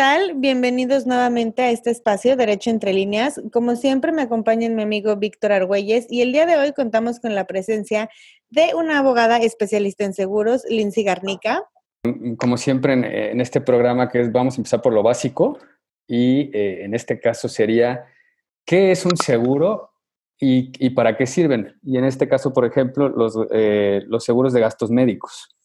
Hola, ¿qué tal? Bienvenidos nuevamente a este espacio Derecho entre líneas. Como siempre me acompaña mi amigo Víctor Argüelles y el día de hoy contamos con la presencia de una abogada especialista en seguros, Lindsay Garnica. Como siempre en, este programa que es, vamos a empezar por lo básico y eh, en este caso sería, ¿qué es un seguro y, para qué sirven? Y en este caso, por ejemplo, los, eh, los seguros de gastos médicos.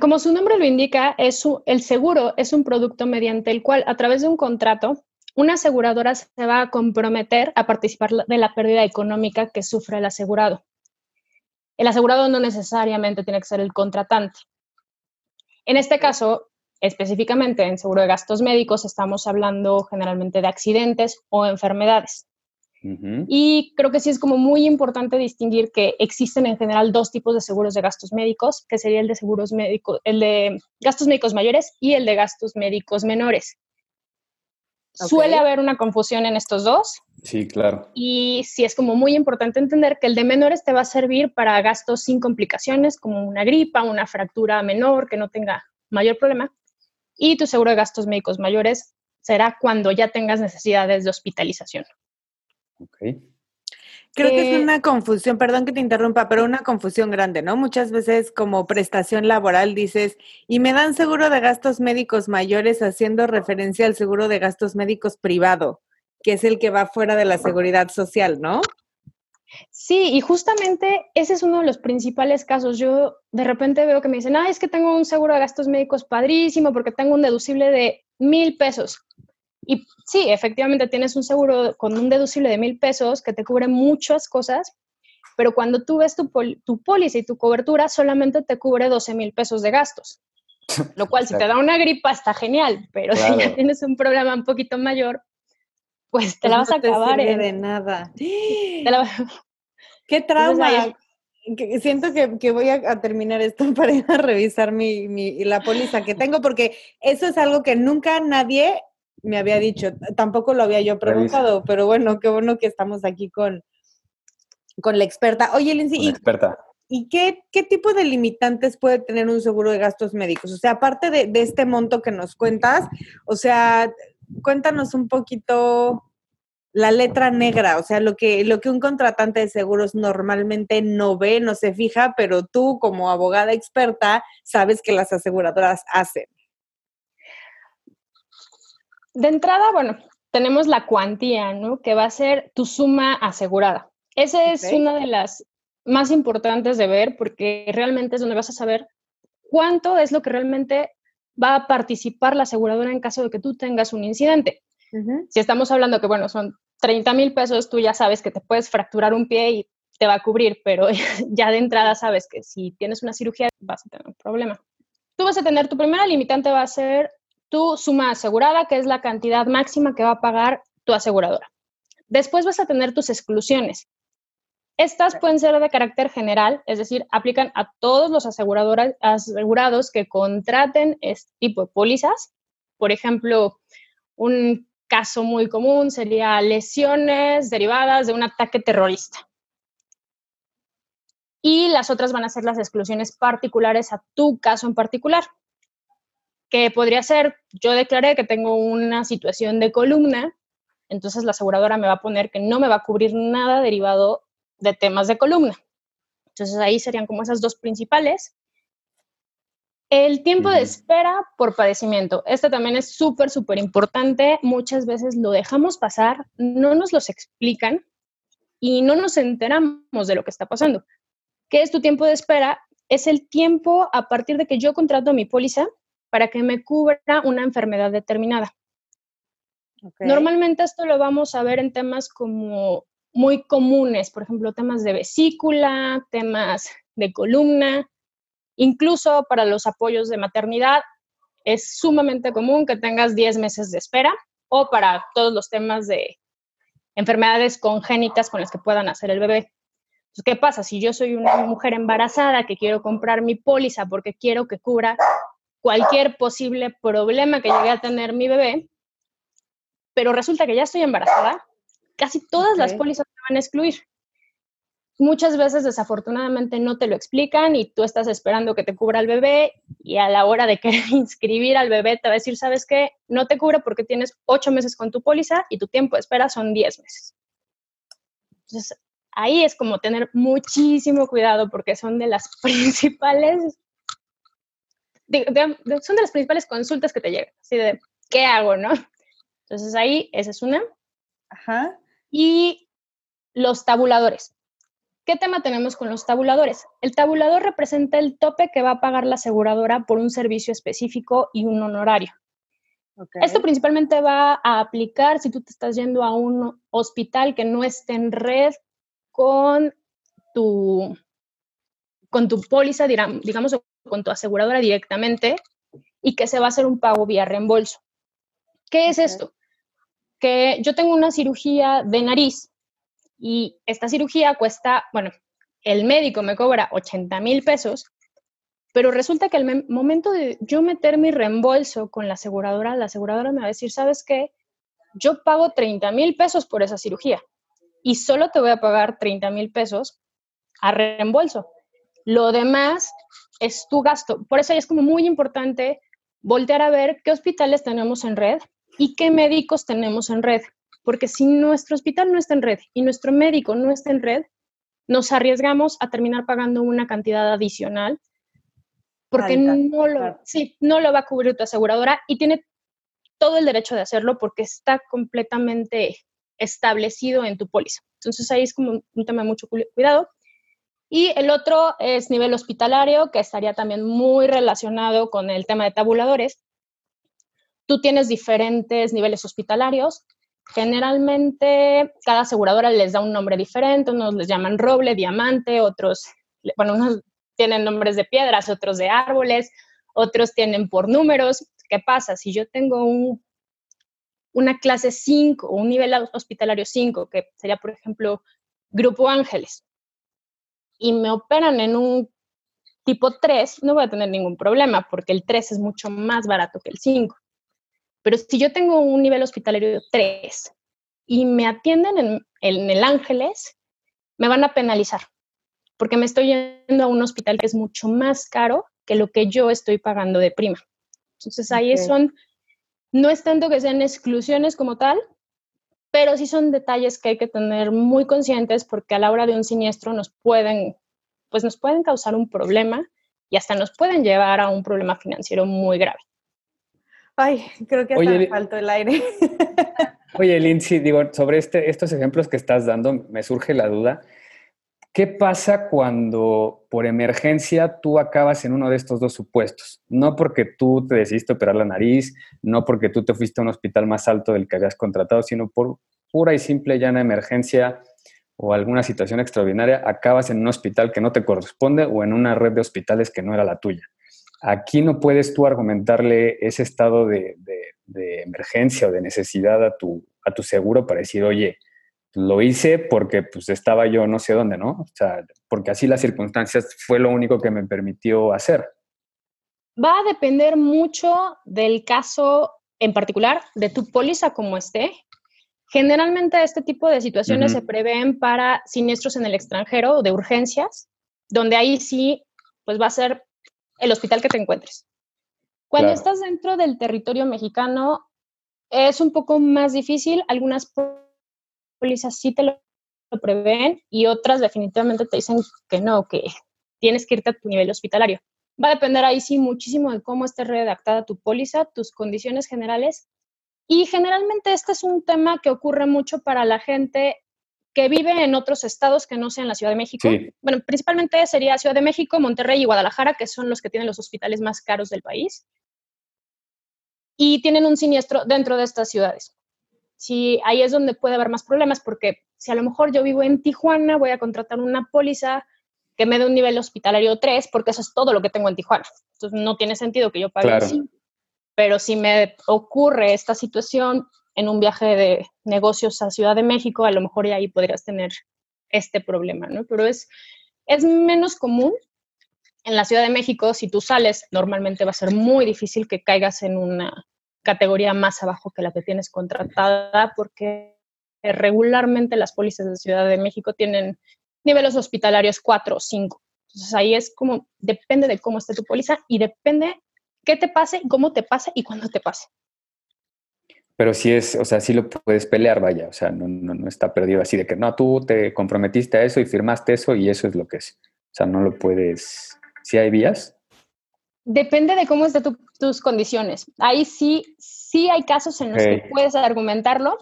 Como su nombre lo indica, es el seguro es un producto mediante el cual, a través de un contrato, una aseguradora se va a comprometer a participar de la pérdida económica que sufre el asegurado. El asegurado no necesariamente tiene que ser el contratante. En este caso, específicamente en seguro de gastos médicos, estamos hablando generalmente de accidentes o enfermedades. Y creo que sí es como muy importante distinguir que existen en general dos tipos de seguros de gastos médicos, que sería el de seguros médicos, el de gastos médicos mayores y el de gastos médicos menores. Suele haber una confusión en estos dos. Sí, claro. Y sí es como muy importante entender que el de menores te va a servir para gastos sin complicaciones, como una gripa, una fractura menor que no tenga mayor problema. Y tu seguro de gastos médicos mayores será cuando ya tengas necesidades de hospitalización. Creo que es eh, una confusión, perdón que te interrumpa, pero una confusión grande, ¿no? Muchas veces como prestación laboral dices, y me dan seguro de gastos médicos mayores haciendo referencia al seguro de gastos médicos privado, que es el que va fuera de la seguridad social, ¿no? Sí, y justamente ese es uno de los principales casos. Yo de repente veo que me dicen, ah, es que tengo un seguro de gastos médicos padrísimo porque tengo un deducible de mil pesos. Y sí, efectivamente tienes un seguro con un deducible de mil pesos que te cubre muchas cosas, pero cuando tú ves tu, tu póliza y tu cobertura, solamente te cubre 12 mil pesos de gastos. Lo cual, si te da una gripa, está genial, pero si ya tienes un problema un poquito mayor, pues te la pues vas a acabar. No de nada. ¡Qué trauma! Siento que, voy a, terminar esto para ir a revisar mi, mi, la póliza que tengo, porque eso es algo que nunca nadie me había dicho. Tampoco lo había yo preguntado, pero bueno, qué bueno que estamos aquí con, con la experta. Oye, Lindsay, ¿y, experta. ¿y qué, qué, tipo de limitantes puede tener un seguro de gastos médicos? O sea, aparte de, de este monto que nos cuentas, o sea, cuéntanos un poquito la letra negra, o sea, lo que, lo que un contratante de seguros normalmente no ve, no se fija, pero tú como abogada experta sabes que las aseguradoras hacen. De entrada, bueno, tenemos la cuantía, ¿no? Que va a ser tu suma asegurada. Esa es una de las más importantes de ver porque realmente es donde vas a saber cuánto es lo que realmente va a participar la aseguradora en caso de que tú tengas un incidente. Si estamos hablando que, bueno, son 30 mil pesos, tú ya sabes que te puedes fracturar un pie y te va a cubrir, pero ya de entrada sabes que si tienes una cirugía vas a tener un problema. Tú vas a tener, tu primera limitante va a ser tu suma asegurada, que es la cantidad máxima que va a pagar tu aseguradora. Después vas a tener tus exclusiones. Estas pueden ser de carácter general, es decir, aplican a todos los asegurados que contraten este tipo de pólizas. Por ejemplo, un caso muy común sería lesiones derivadas de un ataque terrorista. Y las otras van a ser las exclusiones particulares a tu caso en particular que podría ser, yo declaré que tengo una situación de columna, entonces la aseguradora me va a poner que no me va a cubrir nada derivado de temas de columna. Entonces ahí serían como esas dos principales. El tiempo de espera por padecimiento. Este también es súper, súper importante. Muchas veces lo dejamos pasar, no nos los explican y no nos enteramos de lo que está pasando. ¿Qué es tu tiempo de espera? Es el tiempo a partir de que yo contrato mi póliza para que me cubra una enfermedad determinada. Normalmente esto lo vamos a ver en temas como muy comunes, por ejemplo, temas de vesícula, temas de columna, incluso para los apoyos de maternidad es sumamente común que tengas 10 meses de espera o para todos los temas de enfermedades congénitas con las que puedan hacer el bebé. ¿Qué pasa? Si yo soy una mujer embarazada que quiero comprar mi póliza porque quiero que cubra cualquier posible problema que llegue a tener mi bebé, pero resulta que ya estoy embarazada, casi todas las pólizas me van a excluir. muchas veces desafortunadamente no te lo explican y tú estás esperando que te cubra el bebé y a la hora de querer inscribir al bebé te va a decir, ¿sabes qué? No te cubre porque tienes ocho meses con tu póliza y tu tiempo de espera son diez meses. Entonces, ahí es como tener muchísimo cuidado porque son de las principales, son de las principales consultas que te llegan, así de, ¿qué hago, no? Entonces ahí, esa es una. Ajá. Y los tabuladores. ¿Qué tema tenemos con los tabuladores? El tabulador representa el tope que va a pagar la aseguradora por un servicio específico y un honorario. Esto principalmente va a aplicar si tú te estás yendo a un hospital que no esté en red con tu, con tu póliza, digamos, con tu aseguradora directamente y que se va a hacer un pago vía reembolso. ¿Qué es esto? Que yo tengo una cirugía de nariz y esta cirugía cuesta, bueno, el médico me cobra 80 mil pesos, pero resulta que al momento de yo meter mi reembolso con la aseguradora, la aseguradora me va a decir, ¿sabes qué? Yo pago 30 mil pesos por esa cirugía y solo te voy a pagar 30 mil pesos a reembolso. Lo demás es tu gasto. Por eso es como muy importante voltear a ver qué hospitales tenemos en red y qué médicos tenemos en red. Porque si nuestro hospital no está en red y nuestro médico no está en red, nos arriesgamos a terminar pagando una cantidad adicional porque no, lo, sí, no lo va a cubrir tu aseguradora y tiene todo el derecho de hacerlo porque está completamente establecido en tu póliza. Entonces ahí es como un tema de mucho cuidado. Y el otro es nivel hospitalario, que estaría también muy relacionado con el tema de tabuladores. Tú tienes diferentes niveles hospitalarios. Generalmente cada aseguradora les da un nombre diferente, unos les llaman roble, diamante, otros, bueno, unos tienen nombres de piedras, otros de árboles, otros tienen por números. ¿Qué pasa? Si yo tengo un una clase 5 o un nivel hospitalario 5, que sería, por ejemplo, Grupo Ángeles, y me operan en un tipo 3, no voy a tener ningún problema porque el 3 es mucho más barato que el 5. Pero si yo tengo un nivel hospitalario 3 y me atienden en, en el Ángeles, me van a penalizar porque me estoy yendo a un hospital que es mucho más caro que lo que yo estoy pagando de prima. Entonces ahí son no es tanto que sean exclusiones como tal, pero sí son detalles que hay que tener muy conscientes porque a la hora de un siniestro nos pueden, pues nos pueden causar un problema y hasta nos pueden llevar a un problema financiero muy grave. Ay, creo que hasta me faltó el aire. Oye, Lindsay, digo, sobre este, estos ejemplos que estás dando, me surge la duda. ¿Qué pasa cuando por emergencia tú acabas en uno de estos dos supuestos? No porque tú te decidiste operar la nariz, no porque tú te fuiste a un hospital más alto del que habías contratado, sino por pura y simple llana emergencia o alguna situación extraordinaria, acabas en un hospital que no te corresponde o en una red de hospitales que no era la tuya. Aquí no puedes tú argumentarle ese estado de, emergencia o de necesidad a tu, a tu seguro para decir, oye, lo hice porque pues estaba yo no sé dónde, ¿no? O sea, porque así las circunstancias fue lo único que me permitió hacer. Va a depender mucho del caso en particular, de tu póliza como esté. Generalmente este tipo de situaciones se prevén para siniestros en el extranjero o de urgencias, donde ahí sí, pues va a ser el hospital que te encuentres. Cuando estás dentro del territorio mexicano, es un poco más difícil. Algunas pólizas sí te lo, prevén y otras definitivamente te dicen que no, que tienes que irte a tu nivel hospitalario. Va a depender ahí sí muchísimo de cómo esté redactada tu póliza, tus condiciones generales. Y generalmente este es un tema que ocurre mucho para la gente que vive en otros estados que no sean la Ciudad de México. Bueno, principalmente sería Ciudad de México, Monterrey y Guadalajara, que son los que tienen los hospitales más caros del país. Y tienen un siniestro dentro de estas ciudades sí, ahí es donde puede haber más problemas, porque si a lo mejor yo vivo en Tijuana, voy a contratar una póliza que me dé un nivel hospitalario 3, porque eso es todo lo que tengo en Tijuana. Entonces no tiene sentido que yo pague así. Pero si me ocurre esta situación en un viaje de negocios a Ciudad de México, a lo mejor ahí podrías tener este problema, ¿no? Pero es, es menos común. En la Ciudad de México, si tú sales, normalmente va a ser muy difícil que caigas en una categoría más abajo que la que tienes contratada porque regularmente las pólizas de Ciudad de México tienen niveles hospitalarios 4 o 5. Entonces ahí es como, depende de cómo esté tu póliza y depende qué te pase, cómo te pase y cuándo te pase. Pero sí es, o sea, sí lo puedes pelear, vaya, o sea, no, no, está perdido así de que no, tú te comprometiste a eso y firmaste eso y eso es lo que es. O sea, no lo puedes, ¿sí hay vías? Depende de cómo estén tus condiciones. Ahí sí, sí hay casos en los que puedes argumentarlo.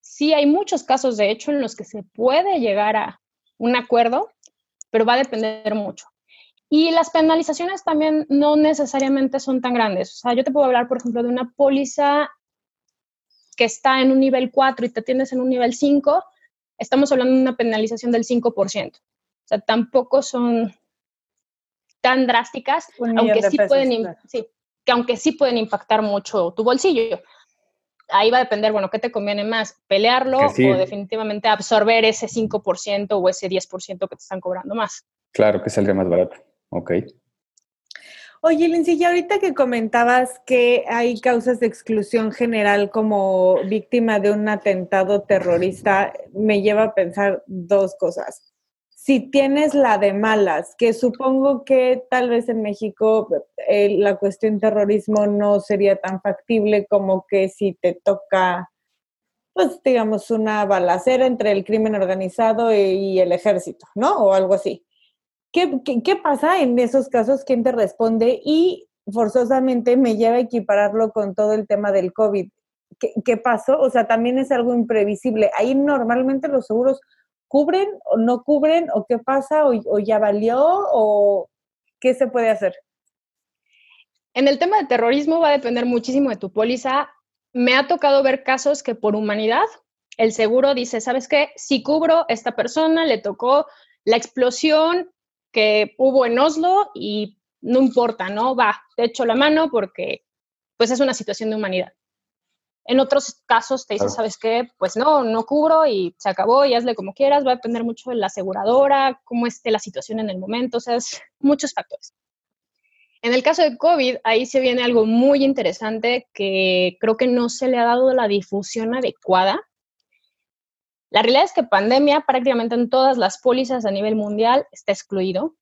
Sí hay muchos casos, de hecho, en los que se puede llegar a un acuerdo, pero va a depender mucho. Y las penalizaciones también no necesariamente son tan grandes. O sea, yo te puedo hablar, por ejemplo, de una póliza que está en un nivel 4 y te tienes en un nivel 5, estamos hablando de una penalización del 5%. O sea, tampoco son tan drásticas, aunque sí pueden, sí, que aunque sí pueden impactar mucho tu bolsillo. Ahí va a depender, bueno, ¿qué te conviene más? ¿Pelearlo o definitivamente absorber ese 5% o ese 10% que te están cobrando más? Claro, que saldría más barato. Ok. Oye, Lindsay, ya ahorita que comentabas que hay causas de exclusión general como víctima de un atentado terrorista, me lleva a pensar dos cosas. Si tienes la de malas, que supongo que tal vez en México eh, la cuestión terrorismo no sería tan factible como que si te toca, pues digamos, una balacera entre el crimen organizado y el ejército, ¿no? O algo así. ¿Qué, pasa en esos casos? ¿Quién te responde? Y forzosamente me lleva a equipararlo con todo el tema del COVID. ¿Qué, pasó? O sea, también es algo imprevisible. Ahí normalmente los seguros cubren o no cubren, o qué pasa, o, ya valió, o qué se puede hacer. En el tema de terrorismo va a depender muchísimo de tu póliza. Me ha tocado ver casos que por humanidad el seguro dice, ¿sabes qué? Si cubro esta persona, le tocó la explosión que hubo en Oslo y no importa, ¿no? Va, te echo la mano porque pues es una situación de humanidad. En otros casos te dice, ¿sabes qué? Pues no, no cubro y se acabó y hazle como quieras, va a depender mucho de la aseguradora, cómo esté la situación en el momento, o sea, es muchos factores. En el caso de COVID, ahí se viene algo muy interesante que creo que no se le ha dado la difusión adecuada la realidad es que pandemia prácticamente en todas las pólizas a nivel mundial está excluido.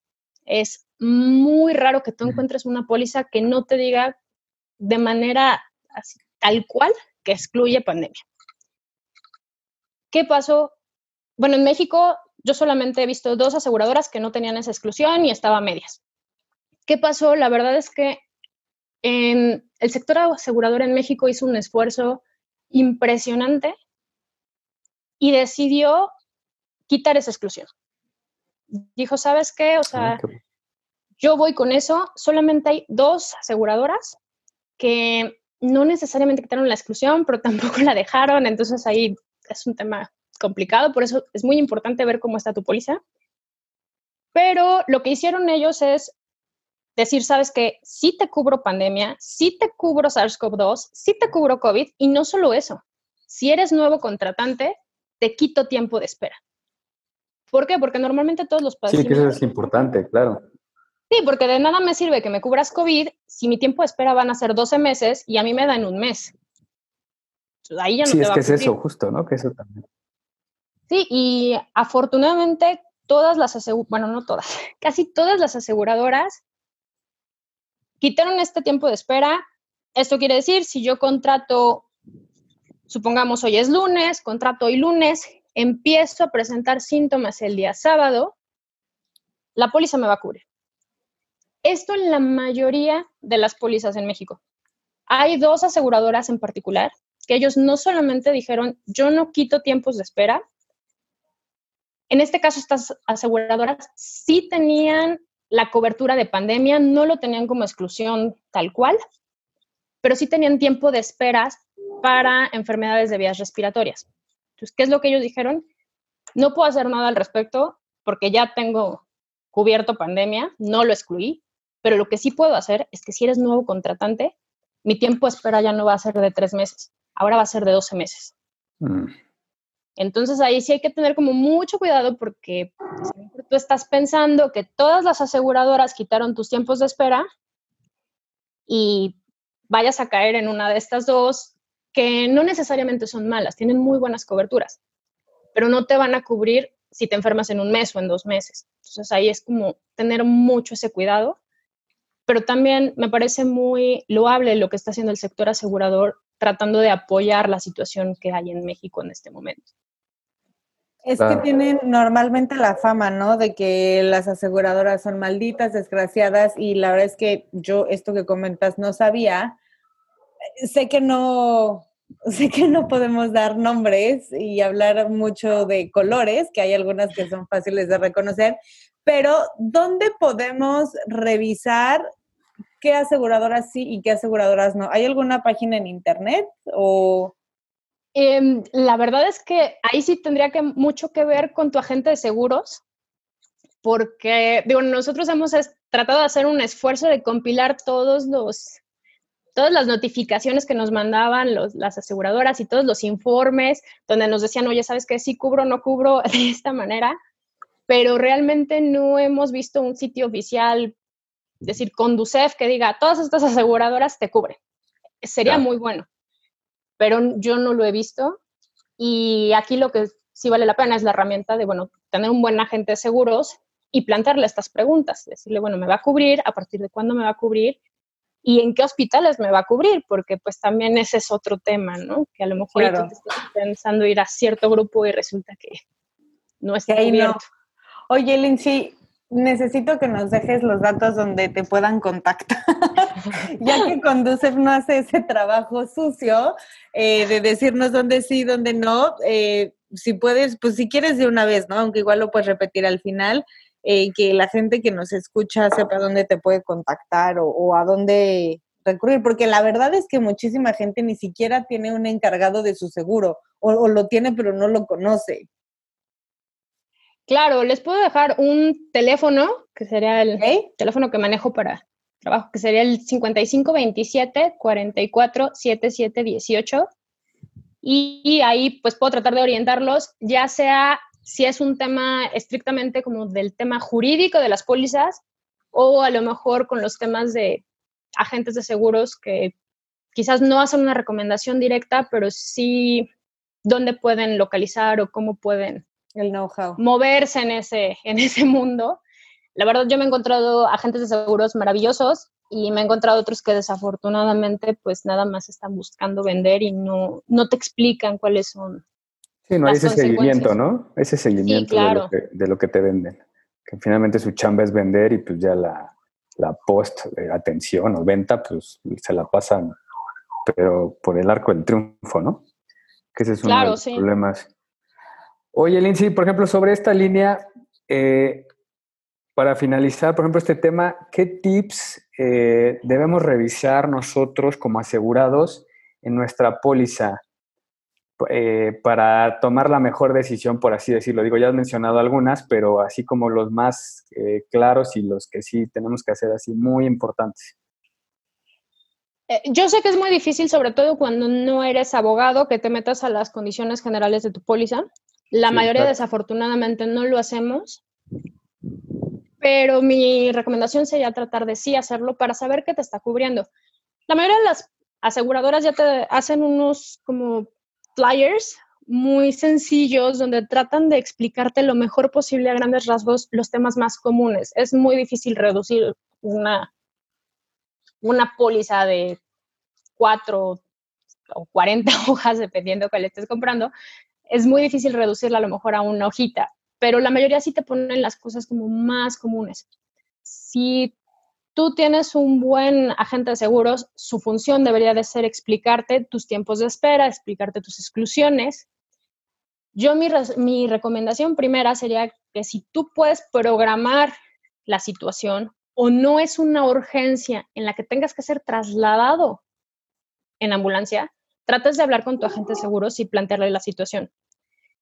Es muy raro que tú encuentres una póliza que no te diga de manera tal cual que excluye pandemia. ¿Qué pasó? Bueno, en México yo solamente he visto dos aseguradoras que no tenían esa exclusión y estaba a medias. ¿Qué pasó? La verdad es que en el sector asegurador en México hizo un esfuerzo impresionante y decidió quitar esa exclusión. Dijo, ¿sabes qué? O sea, yo voy con eso, solamente hay dos aseguradoras que no necesariamente quitaron la exclusión, pero tampoco la dejaron, entonces ahí es un tema complicado, por eso es muy importante ver cómo está tu póliza. Pero lo que hicieron ellos es decir, sabes que sí te cubro pandemia, sí te cubro SARS-CoV-2, sí te cubro COVID, y no solo eso, si eres nuevo contratante, te quito tiempo de espera. ¿Por qué? Porque normalmente todos los pacientes... Sí, que eso es importante, claro. Sí, porque de nada me sirve que me cubras COVID si mi tiempo de espera van a ser 12 meses y a mí me dan un mes. ahí ya no sí, es que es eso, justo, ¿no? Que eso también. Sí, y afortunadamente todas las aseguradoras, bueno, no todas, casi todas las aseguradoras quitaron este tiempo de espera. Esto quiere decir, si yo contrato supongamos hoy es lunes, contrato hoy lunes, empiezo a presentar síntomas el día sábado, la póliza me va a cubrir. Esto en la mayoría de las pólizas en México. Hay dos aseguradoras en particular que ellos no solamente dijeron, yo no quito tiempos de espera, en este caso estas aseguradoras sí tenían la cobertura de pandemia, no lo tenían como exclusión tal cual, pero sí tenían tiempo de esperas para enfermedades de vías respiratorias. Entonces, ¿qué es lo que ellos dijeron? No puedo hacer nada al respecto porque ya tengo cubierto pandemia, no lo excluí, pero lo que sí puedo hacer es que si eres nuevo contratante, mi tiempo de espera ya no va a ser de tres meses, ahora va a ser de 12 meses. Mm. Entonces ahí sí hay que tener como mucho cuidado porque tú estás pensando que todas las aseguradoras quitaron tus tiempos de espera y vayas a caer en una de estas dos que no necesariamente son malas, tienen muy buenas coberturas, pero no te van a cubrir si te enfermas en un mes o en dos meses. Entonces ahí es como tener mucho ese cuidado, pero también me parece muy loable lo que está haciendo el sector asegurador tratando de apoyar la situación que hay en México en este momento. Es que tienen normalmente la fama, ¿no? De que las aseguradoras son malditas, desgraciadas, y la verdad es que yo esto que comentas no sabía. Sé que no, sé que no podemos dar nombres y hablar mucho de colores, que hay algunas que son fáciles de reconocer, pero ¿dónde podemos revisar qué aseguradoras sí y qué aseguradoras no? ¿Hay alguna página en internet o...? Em, la verdad es que ahí sí tendría que mucho que ver con tu agente de seguros, porque digo, nosotros hemos tratado de hacer un esfuerzo de compilar todos los todas las notificaciones que nos mandaban las aseguradoras y todos los informes donde nos decían, oye, ¿sabes qué? Sí cubro, no cubro de esta manera, pero realmente no hemos visto un sitio oficial, decir, Conducef, que diga, todas estas aseguradoras te cubren. Sería muy bueno pero yo no lo he visto. Y aquí lo que sí vale la pena es la herramienta de, bueno, tener un buen agente de seguros y plantearle estas preguntas, decirle, bueno, ¿me va a cubrir? ¿A partir de cuándo me va a cubrir? ¿Y en qué hospitales me va a cubrir? Porque pues también ese es otro tema, ¿no? Que a lo mejor tú te estás pensando ir a cierto grupo y resulta que no está cubierto. Oye, Lindsay, necesito que nos dejes los datos donde te puedan contactar, ya que Conducef no hace ese trabajo sucio eh, de decirnos dónde sí, dónde no. Eh, si puedes, pues si quieres de una vez, ¿no? Aunque igual lo puedes repetir al final, eh, que la gente que nos escucha sepa dónde te puede contactar o, a dónde recurrir, porque la verdad es que muchísima gente ni siquiera tiene un encargado de su seguro, o lo tiene pero no lo conoce. Claro, les puedo dejar un teléfono, que sería el teléfono que manejo para trabajo, que sería el 5527 44 77 18. Y, ahí pues puedo tratar de orientarlos, ya sea si es un tema estrictamente como del tema jurídico de las pólizas o a lo mejor con los temas de agentes de seguros que quizás no hacen una recomendación directa, pero sí dónde pueden localizar o cómo pueden el know-how. Moverse en ese, en ese mundo. La verdad, yo me he encontrado agentes de seguros maravillosos y me he encontrado otros que desafortunadamente pues nada más están buscando vender y no, no te explican cuáles son. Sí, no hay ese seguimiento, ¿no? Ese seguimiento de, lo que, de, lo que, te venden. Que finalmente su chamba es vender y pues ya la, la post atención o venta pues se la pasan, pero por el arco del triunfo, ¿no? Que ese es uno de los problemas Oye, Lindsay, por ejemplo, sobre esta línea, eh, para finalizar, por ejemplo, este tema, ¿qué tips eh, debemos revisar nosotros como asegurados en nuestra póliza eh, para tomar la mejor decisión, por así decirlo? Digo, ya has mencionado algunas, pero así como los más claros y los que sí tenemos que hacer así muy importantes. Yo sé que es muy difícil, sobre todo cuando no eres abogado, que te metas a las condiciones generales de tu póliza. La mayoría desafortunadamente no lo hacemos, pero mi recomendación sería tratar de sí hacerlo para saber qué te está cubriendo. La mayoría de las aseguradoras ya te hacen unos como flyers muy sencillos donde tratan de explicarte lo mejor posible a grandes rasgos los temas más comunes. Es muy difícil reducir una, una póliza de cuatro o 40 hojas, dependiendo cuál estés comprando, es muy difícil reducirla a lo mejor a una hojita, pero la mayoría sí te ponen las cosas como más comunes. Si tú tienes un buen agente de seguros, su función debería de ser explicarte tus tiempos de espera, explicarte tus exclusiones. Yo mi, mi recomendación primera sería que si tú puedes programar la situación o no es una urgencia en la que tengas que ser trasladado en ambulancia, trates de hablar con tu agente de seguros y plantearle la situación.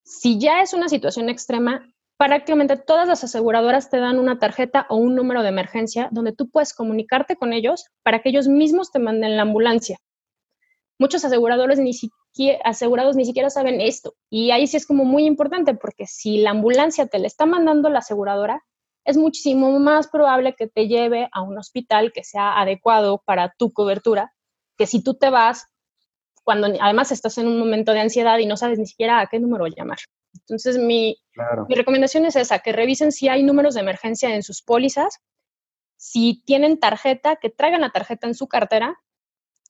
Si ya es una situación extrema, prácticamente todas las aseguradoras te dan una tarjeta o un número de emergencia donde tú puedes comunicarte con ellos para que ellos mismos te manden la ambulancia. Muchos aseguradores ni siquiera, asegurados ni siquiera saben esto y ahí sí es como muy importante porque si la ambulancia te la está mandando la aseguradora, es muchísimo más probable que te lleve a un hospital que sea adecuado para tu cobertura que si tú te vas cuando además estás en un momento de ansiedad y no sabes ni siquiera a qué número llamar. Entonces, mi, mi recomendación es esa, que revisen si hay números de emergencia en sus pólizas, si tienen tarjeta, que traigan la tarjeta en su cartera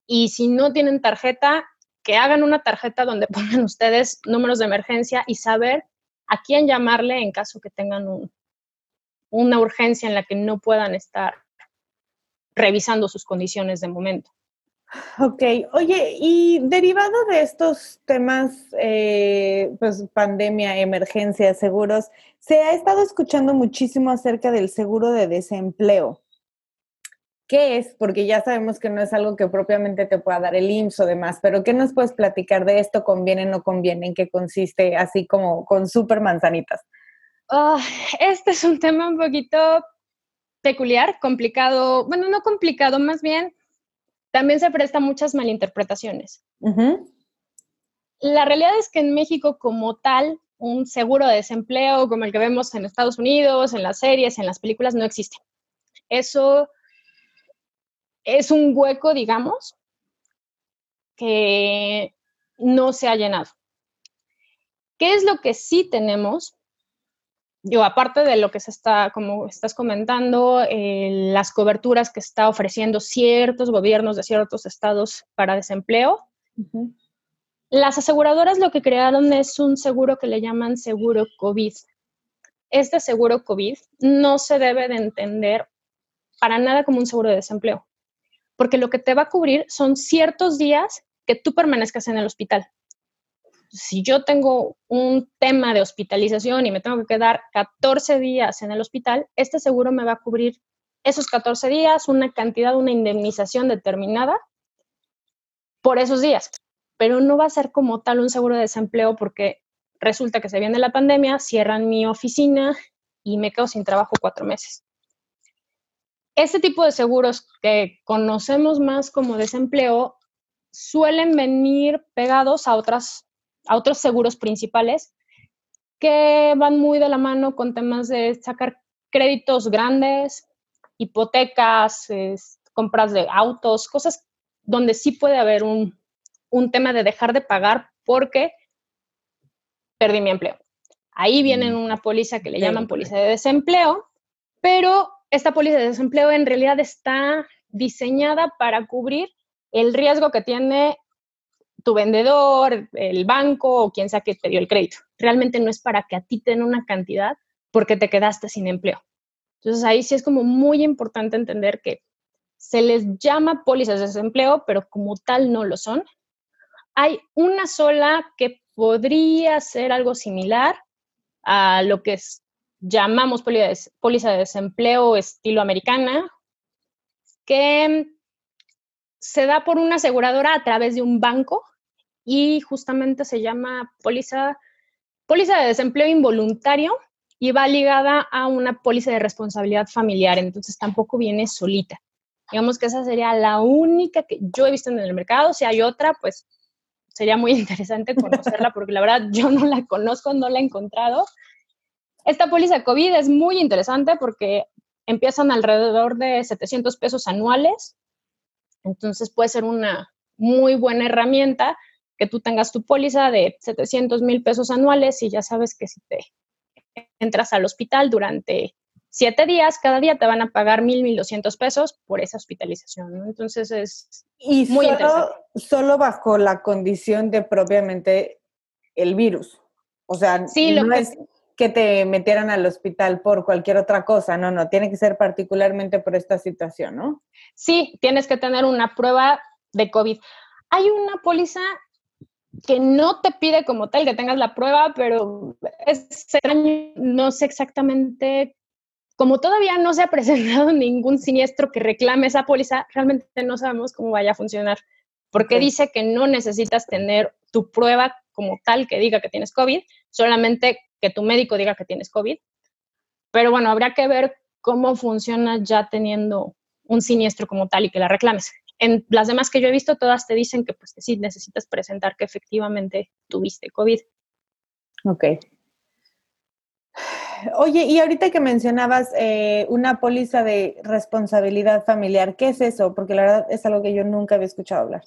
y si no tienen tarjeta, que hagan una tarjeta donde pongan ustedes números de emergencia y saber a quién llamarle en caso que tengan una urgencia en la que no puedan estar revisando sus condiciones de momento. Ok, oye, y derivado de estos temas, eh, pues pandemia, emergencia, seguros, se ha estado escuchando muchísimo acerca del seguro de desempleo. ¿Qué es? Porque ya sabemos que no es algo que propiamente te pueda dar el IMSS o demás, pero ¿qué nos puedes platicar de esto? ¿Conviene, no conviene? ¿En qué consiste? Así como con súper manzanitas. Ah, este es un tema un poquito peculiar, complicado, bueno, no complicado, más bien también se presta muchas malinterpretaciones. La realidad es que en México como tal, un seguro de desempleo como el que vemos en Estados Unidos, en las series, en las películas, no existe. Eso es un hueco, digamos, que no se ha llenado. ¿Qué es lo que sí tenemos? Yo, aparte de lo que se está, como estás comentando, eh, las coberturas que está ofreciendo ciertos gobiernos de ciertos estados para desempleo, las aseguradoras lo que crearon es un seguro que le llaman seguro COVID. Este seguro COVID no se debe de entender para nada como un seguro de desempleo, porque lo que te va a cubrir son ciertos días que tú permanezcas en el hospital si yo tengo un tema de hospitalización y me tengo que quedar 14 días en el hospital, este seguro me va a cubrir esos 14 días, una cantidad, una indemnización determinada por esos días. Pero no va a ser como tal un seguro de desempleo porque resulta que se viene la pandemia, cierran mi oficina y me quedo sin trabajo cuatro meses. Este tipo de seguros que conocemos más como desempleo suelen venir pegados a otras a otros seguros principales que van muy de la mano con temas de sacar créditos grandes, hipotecas, compras de autos, cosas donde sí puede haber un, tema de dejar de pagar porque perdí mi empleo. Ahí mm. una póliza que le llaman póliza de desempleo, pero esta póliza de desempleo en realidad está diseñada para cubrir el riesgo que tiene tu vendedor, el banco o quien sea que te dio el crédito. Realmente no es para que a ti te den una cantidad porque te quedaste sin empleo. Entonces ahí sí es como muy importante entender que se les llama pólizas de desempleo, pero como tal no lo son. Hay una sola que podría ser algo similar a lo que llamamos póliza de desempleo estilo americana, que se da por una aseguradora a través de un banco y justamente se llama póliza, póliza de desempleo involuntario y va ligada a una póliza de responsabilidad familiar, entonces tampoco viene solita. Digamos que esa sería la única que yo he visto en el mercado. Si hay otra, pues sería muy interesante conocerla porque la verdad yo no la conozco, no la he encontrado. Esta póliza COVID es muy interesante porque empiezan alrededor de 700 pesos anuales entonces puede ser una muy buena herramienta que tú tengas tu póliza de 700 mil pesos anuales y ya sabes que si te entras al hospital durante siete días, cada día te van a pagar mil, mil doscientos pesos por esa hospitalización. Entonces es y muy solo, interesante. Solo bajo la condición de propiamente el virus. O sea, sí, no es que te metieran al hospital por cualquier otra cosa, no, no, tiene que ser particularmente por esta situación, ¿no? Sí, tienes que tener una prueba de COVID. Hay una póliza que no te pide como tal que tengas la prueba, pero es extraño, no sé exactamente, como todavía no se ha presentado ningún siniestro que reclame esa póliza, realmente no sabemos cómo vaya a funcionar, porque dice que no necesitas tener tu prueba como tal que diga que tienes COVID, solamente que tu médico diga que tienes COVID. Pero bueno, habrá que ver cómo funciona ya teniendo un siniestro como tal y que la reclames. En las demás que yo he visto, todas te dicen que pues que sí necesitas presentar que efectivamente tuviste COVID. Ok. Oye, y ahorita que mencionabas eh, una póliza de responsabilidad familiar, ¿qué es eso? Porque la verdad es algo que yo nunca había escuchado hablar.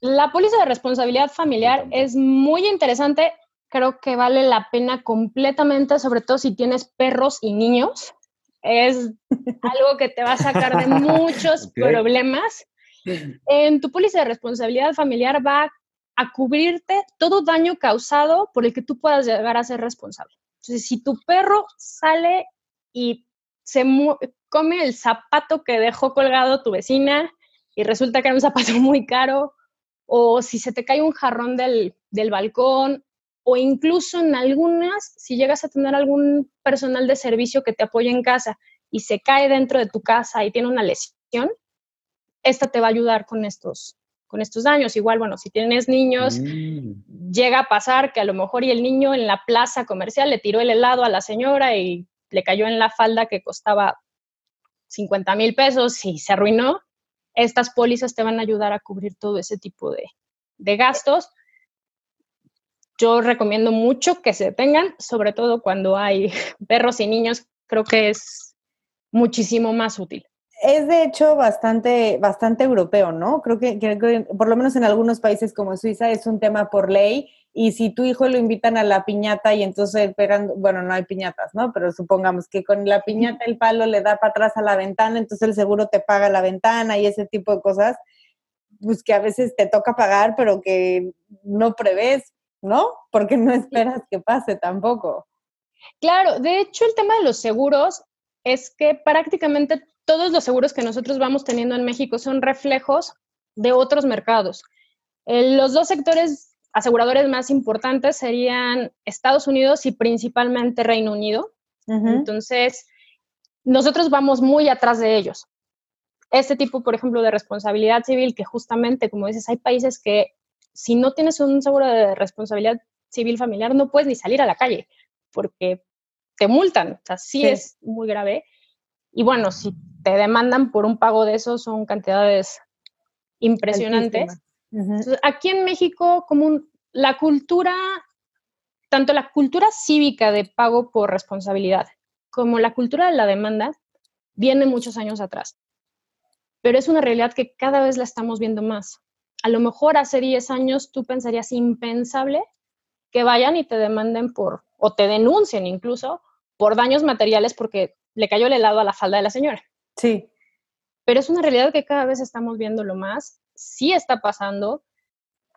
La póliza de responsabilidad familiar es muy interesante creo que vale la pena completamente, sobre todo si tienes perros y niños. Es algo que te va a sacar de muchos problemas. En tu póliza de responsabilidad familiar va a cubrirte todo daño causado por el que tú puedas llegar a ser responsable. Entonces, si tu perro sale y se come el zapato que dejó colgado tu vecina y resulta que era un zapato muy caro, o si se te cae un jarrón del, del balcón, o incluso en algunas, si llegas a tener algún personal de servicio que te apoye en casa y se cae dentro de tu casa y tiene una lesión, esta te va a ayudar con estos, con estos daños. Igual, bueno, si tienes niños, mm. llega a pasar que a lo mejor y el niño en la plaza comercial le tiró el helado a la señora y le cayó en la falda que costaba 50 mil pesos y se arruinó. Estas pólizas te van a ayudar a cubrir todo ese tipo de, de gastos. Yo recomiendo mucho que se tengan, sobre todo cuando hay perros y niños, creo que es muchísimo más útil es de hecho bastante, bastante europeo, ¿no? Creo que, por lo menos en algunos países como Suiza es un tema por ley y si tu hijo lo invitan a la piñata y entonces pegan, bueno, no hay piñatas, ¿no? Pero supongamos que con la piñata el palo le da para atrás a la ventana, entonces el seguro te paga la ventana y ese tipo de cosas, pues que a veces te toca pagar, pero que no prevés, ¿no? Porque no esperas que pase tampoco. Claro, de hecho el tema de los seguros es que prácticamente todos los seguros que nosotros vamos teniendo en México son reflejos de otros mercados. los dos sectores aseguradores más importantes serían Estados Unidos y principalmente Reino Unido. Entonces, nosotros vamos muy atrás de ellos. Este tipo, por ejemplo, de responsabilidad civil, que justamente, como dices, hay países que si no tienes un seguro de responsabilidad civil familiar, no puedes ni salir a la calle porque te multan. O sea, sí. es muy grave. Y bueno, si te demandan por un pago de eso, son cantidades impresionantes. aquí en México, como la cultura, tanto la cultura cívica de pago por responsabilidad como la cultura de la demanda, viene muchos años atrás. Pero es una realidad que cada vez la estamos viendo más. A lo mejor hace 10 años tú pensarías impensable que vayan y te demanden por, o te denuncien incluso, por daños materiales porque le cayó el helado a la falda de la señora. Sí. Pero es una realidad que cada vez estamos viéndolo más, sí está pasando,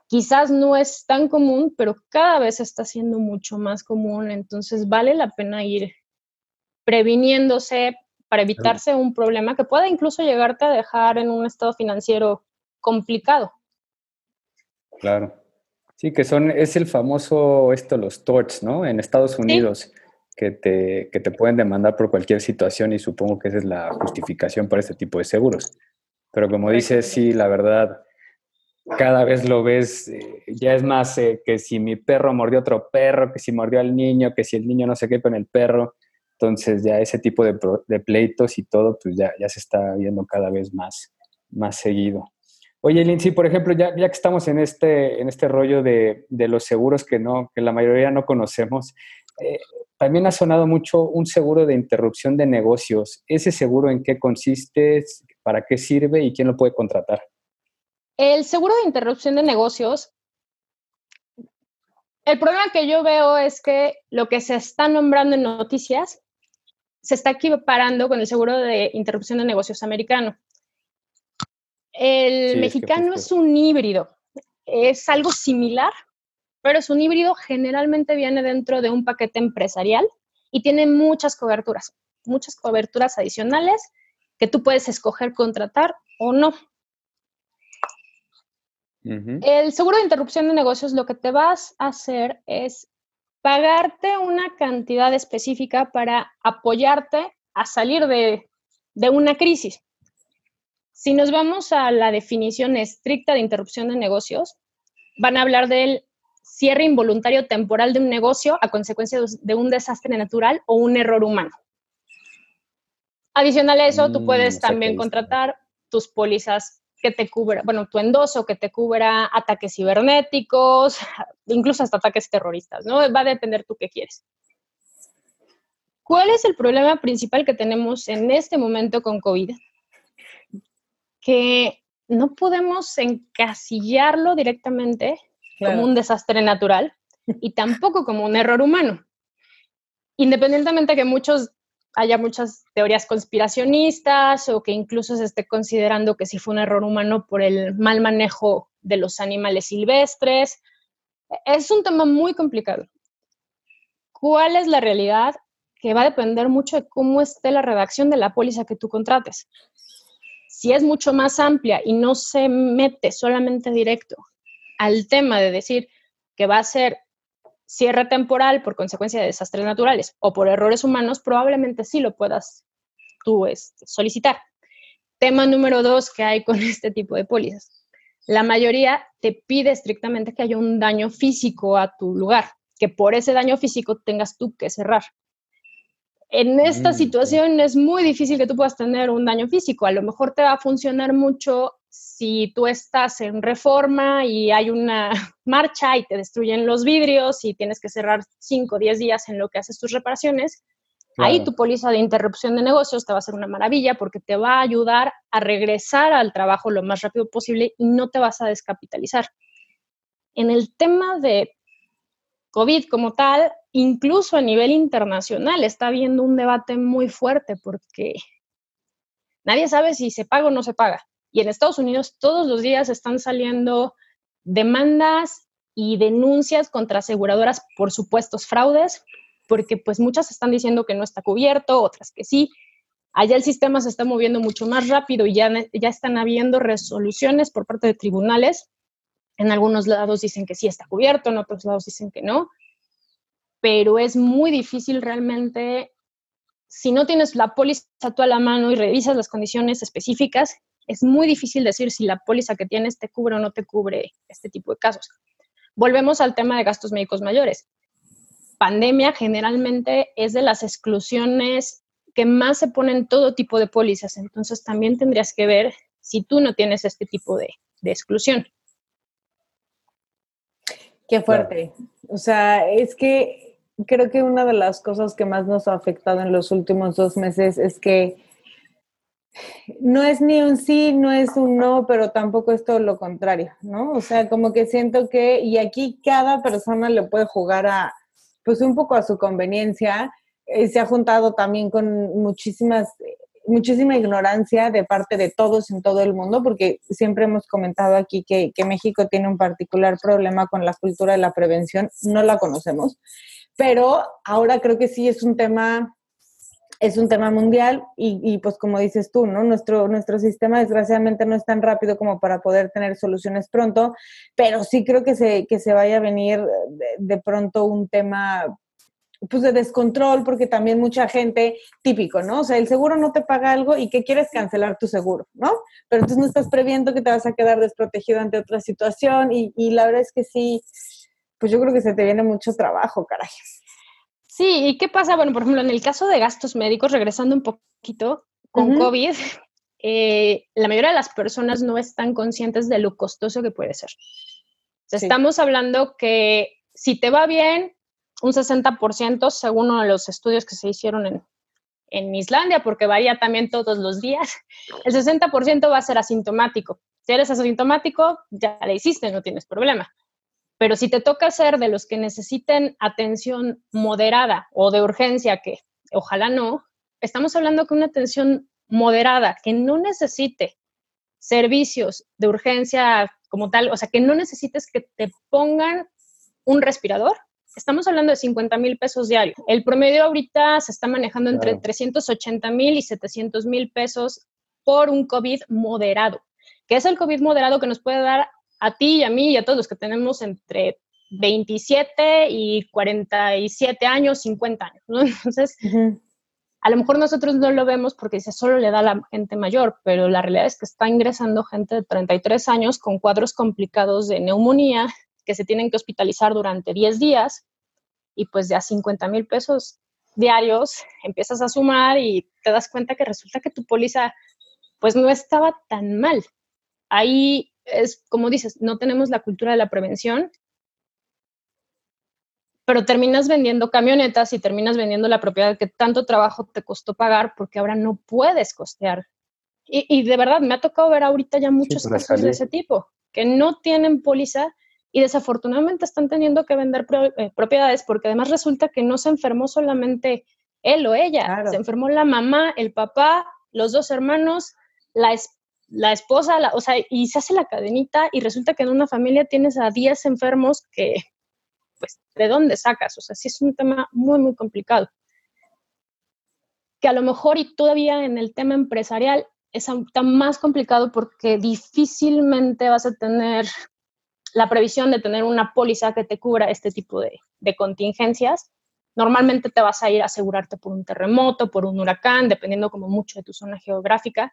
quizás no es tan común, pero cada vez está siendo mucho más común, entonces vale la pena ir previniéndose para evitarse un problema que pueda incluso llegarte a dejar en un estado financiero complicado. Claro. Sí, que son, es el famoso, esto, los torts, ¿no? En Estados Unidos que te, que te pueden demandar por cualquier situación y supongo que esa es la justificación para este tipo de seguros. Pero como dices, sí, la verdad, cada vez lo ves, eh, ya es más eh, que si mi perro mordió otro perro, que si mordió al niño, que si el niño no se qué con el perro. Entonces ya ese tipo de, de pleitos y todo, pues ya, ya se está viendo cada vez más, más seguido. Oye, Lindsay, por ejemplo, ya, ya que estamos en este, en este rollo de, de, los seguros que, no, que la mayoría no conocemos, eh, también ha sonado mucho un seguro de interrupción de negocios. ¿Ese seguro en qué consiste? ¿Para qué sirve y quién lo puede contratar? El seguro de interrupción de negocios, el problema que yo veo es que lo que se está nombrando en noticias se está equiparando con el seguro de interrupción de negocios americano. El mexicano es un híbrido, es algo similar, pero es un híbrido, generalmente viene dentro de un paquete empresarial y tiene muchas coberturas, muchas coberturas adicionales que tú puedes escoger contratar o no. El seguro de interrupción de negocios lo que te vas a hacer es pagarte una cantidad específica para apoyarte a salir de, de una crisis. Si nos vamos a la definición estricta de interrupción de negocios, van a hablar del cierre involuntario temporal de un negocio a consecuencia de un desastre natural o un error humano. Adicional a eso, tú mm, puedes también contratar tus pólizas que te cubra, bueno, tu endoso que te cubra ataques cibernéticos, incluso hasta ataques terroristas, ¿no? Va a depender tú qué quieres. ¿Cuál es el problema principal que tenemos en este momento con COVID? Que no podemos encasillarlo directamente como un desastre natural, y tampoco como un error humano. Independientemente de que muchos haya muchas teorías conspiracionistas o que incluso se esté considerando que sí fue un error humano por el mal manejo de los animales silvestres. Es un tema muy complicado. ¿Cuál es la realidad? Que va a depender mucho de cómo esté la redacción de la póliza que tú contrates. Si es mucho más amplia y no se mete solamente directo al tema de decir que va a ser cierre temporal por consecuencia de desastres naturales o por errores humanos, probablemente sí lo puedas tú este, solicitar. Tema número dos que hay con este tipo de pólizas. La mayoría te pide estrictamente que haya un daño físico a tu lugar, que por ese daño físico tengas tú que cerrar. En esta mm, situación es muy difícil que tú puedas tener un daño físico. A lo mejor te va a funcionar mucho si tú estás en reforma y hay una marcha y te destruyen los vidrios y tienes que cerrar 5 o 10 días en lo que haces tus reparaciones, ahí tu póliza de interrupción de negocios te va a ser una maravilla porque te va a ayudar a regresar al trabajo lo más rápido posible y no te vas a descapitalizar. En el tema de COVID como tal, incluso a nivel internacional, está habiendo un debate muy fuerte porque nadie sabe si se paga o no se paga. Y en Estados Unidos todos los días están saliendo demandas y denuncias contra aseguradoras por supuestos fraudes, porque pues muchas están diciendo que no está cubierto, otras que sí. Allá el sistema se está moviendo mucho más rápido y ya, ya están habiendo resoluciones por parte de tribunales. En algunos lados dicen que sí está cubierto, en otros lados dicen que no. Pero es muy difícil realmente, si no tienes la póliza tú a la mano y revisas las condiciones específicas, es muy difícil decir si la póliza que tienes te cubre o no te cubre este tipo de casos. Volvemos al tema de gastos médicos mayores. Pandemia generalmente es de las exclusiones que más se ponen todo tipo de pólizas, entonces también tendrías que ver si tú no tienes este tipo de, exclusión. Qué fuerte. O sea, es que creo que una de las cosas que más nos ha afectado en los últimos dos meses es que no es ni un sí, no es un no, pero tampoco es todo lo contrario, ¿no? O sea, como que siento que, y aquí cada persona le puede jugar a, pues un poco a su conveniencia, eh, se ha juntado también con muchísimas, muchísima ignorancia de parte de todos en todo el mundo, porque siempre hemos comentado aquí que, que México tiene un particular problema con la cultura de la prevención, no la conocemos, pero ahora creo que sí es un tema es un tema mundial y, pues como dices tú, ¿no? Nuestro, nuestro sistema desgraciadamente no es tan rápido como para poder tener soluciones pronto, pero sí creo que se, que se vaya a venir de, pronto un tema pues de descontrol, porque también mucha gente, típico, ¿no? O sea, el seguro no te paga algo y que quieres cancelar tu seguro, ¿no? Pero entonces no estás previendo que te vas a quedar desprotegido ante otra situación y, y la verdad es que sí, pues yo creo que se te viene mucho trabajo, caray. Sí, ¿y qué pasa? Bueno, por ejemplo, en el caso de gastos médicos, regresando un poquito, con COVID, eh, la mayoría de las personas no están conscientes de lo costoso que puede ser. Estamos hablando que si te va bien, un 60%, según uno de los estudios que se hicieron en, en Islandia, porque varía también todos los días, el 60% va a ser asintomático. Si eres asintomático, ya le hiciste, no tienes problema. Pero si te toca ser de los que necesiten atención moderada o de urgencia, que ojalá no, estamos hablando que una atención moderada, que no necesite servicios de urgencia como tal, o sea, que no necesites que te pongan un respirador, estamos hablando de 50 mil pesos diarios. El promedio ahorita se está manejando entre 380 mil y 700 mil pesos por un COVID moderado, que es el COVID moderado que nos puede dar a ti y a mí y a todos los que tenemos entre 27 y 47 años, 50 años, ¿no? Entonces, a lo mejor nosotros no lo vemos porque dice solo le da a la gente mayor, pero la realidad es que está ingresando gente de 33 años con cuadros complicados de neumonía que se tienen que hospitalizar durante 10 días y pues de a 50 mil pesos diarios empiezas a sumar y te das cuenta que resulta que tu póliza pues no estaba tan mal. Ahí es como dices, no tenemos la cultura de la prevención, pero terminas vendiendo camionetas y terminas vendiendo la propiedad que tanto trabajo te costó pagar porque ahora no puedes costear. Y, de verdad, me ha tocado ver ahorita ya muchos casos de ese tipo, que no tienen póliza y desafortunadamente están teniendo que vender eh, propiedades porque además resulta que no se enfermó solamente él o ella, se enfermó la mamá, el papá, los dos hermanos, la, la esposa, o sea, y se hace la cadenita y resulta que en una familia tienes a 10 enfermos que, pues, ¿de dónde sacas? O sea, sí es un tema muy, muy complicado. Que a lo mejor y todavía en el tema empresarial es tan más complicado porque difícilmente vas a tener la previsión de tener una póliza que te cubra este tipo de, de contingencias. Normalmente te vas a ir a asegurarte por un terremoto, por un huracán, dependiendo como mucho de tu zona geográfica.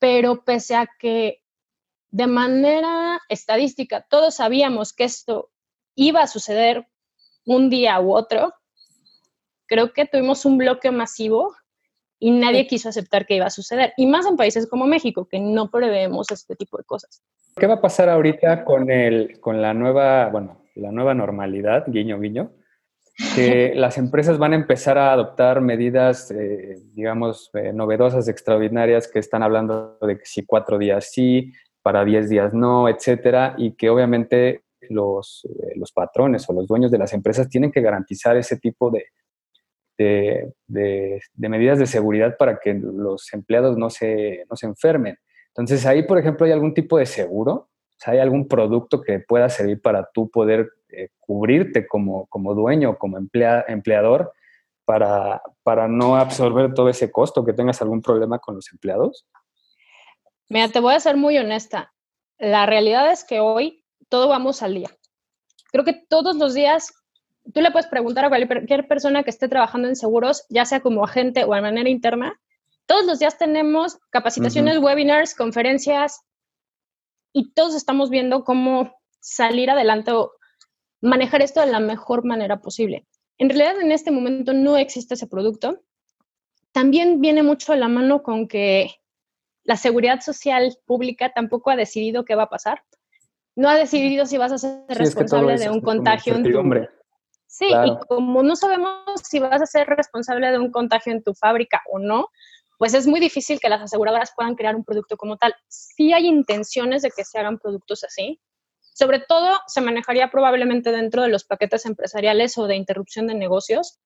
Pero pese a que de manera estadística todos sabíamos que esto iba a suceder un día u otro, creo que tuvimos un bloque masivo y nadie quiso aceptar que iba a suceder. Y más en países como México, que no prevemos este tipo de cosas. ¿Qué va a pasar ahorita con, el, con la, nueva, bueno, la nueva normalidad, guiño, guiño? Que las empresas van a empezar a adoptar medidas, eh, digamos, eh, novedosas, extraordinarias, que están hablando de que si cuatro días sí, para diez días no, etcétera, y que obviamente los, eh, los patrones o los dueños de las empresas tienen que garantizar ese tipo de, de, medidas de seguridad para que los empleados no se, no se enfermen. Entonces, ahí, por ejemplo, hay algún tipo de seguro, o sea, hay algún producto que pueda servir para tú poder eh, cubrirte como, como dueño, como empleador, para, para no absorber todo ese costo, que tengas algún problema con los empleados. Mira, te voy a ser muy honesta. La realidad es que hoy todo vamos al día. Creo que todos los días tú le puedes preguntar a cualquier persona que esté trabajando en seguros, ya sea como agente o de manera interna. Todos los días tenemos capacitaciones, webinars, conferencias y todos estamos viendo cómo salir adelante o manejar esto de la mejor manera posible. En realidad, en este momento no existe ese producto. También viene mucho de la mano con que la seguridad social pública tampoco ha decidido qué va a pasar. No ha decidido si vas a ser responsable de un contagio en tu, Sí, y como no sabemos si vas a ser responsable de un contagio en tu fábrica o no, pues es muy difícil que las aseguradoras puedan crear un producto como tal. Sí hay intenciones de que se hagan productos así. Sobre todo se manejaría probablemente dentro de los paquetes empresariales o de interrupción de negocios,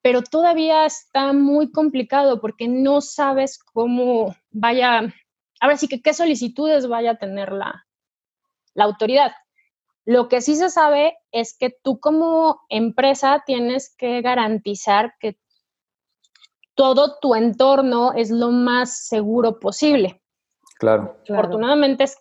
pero todavía está muy complicado porque no sabes cómo vaya, ahora sí que qué solicitudes vaya a tener la, la autoridad. Lo que sí se sabe es que tú como empresa tienes que garantizar que todo tu entorno es lo más seguro posible. Claro. Afortunadamente es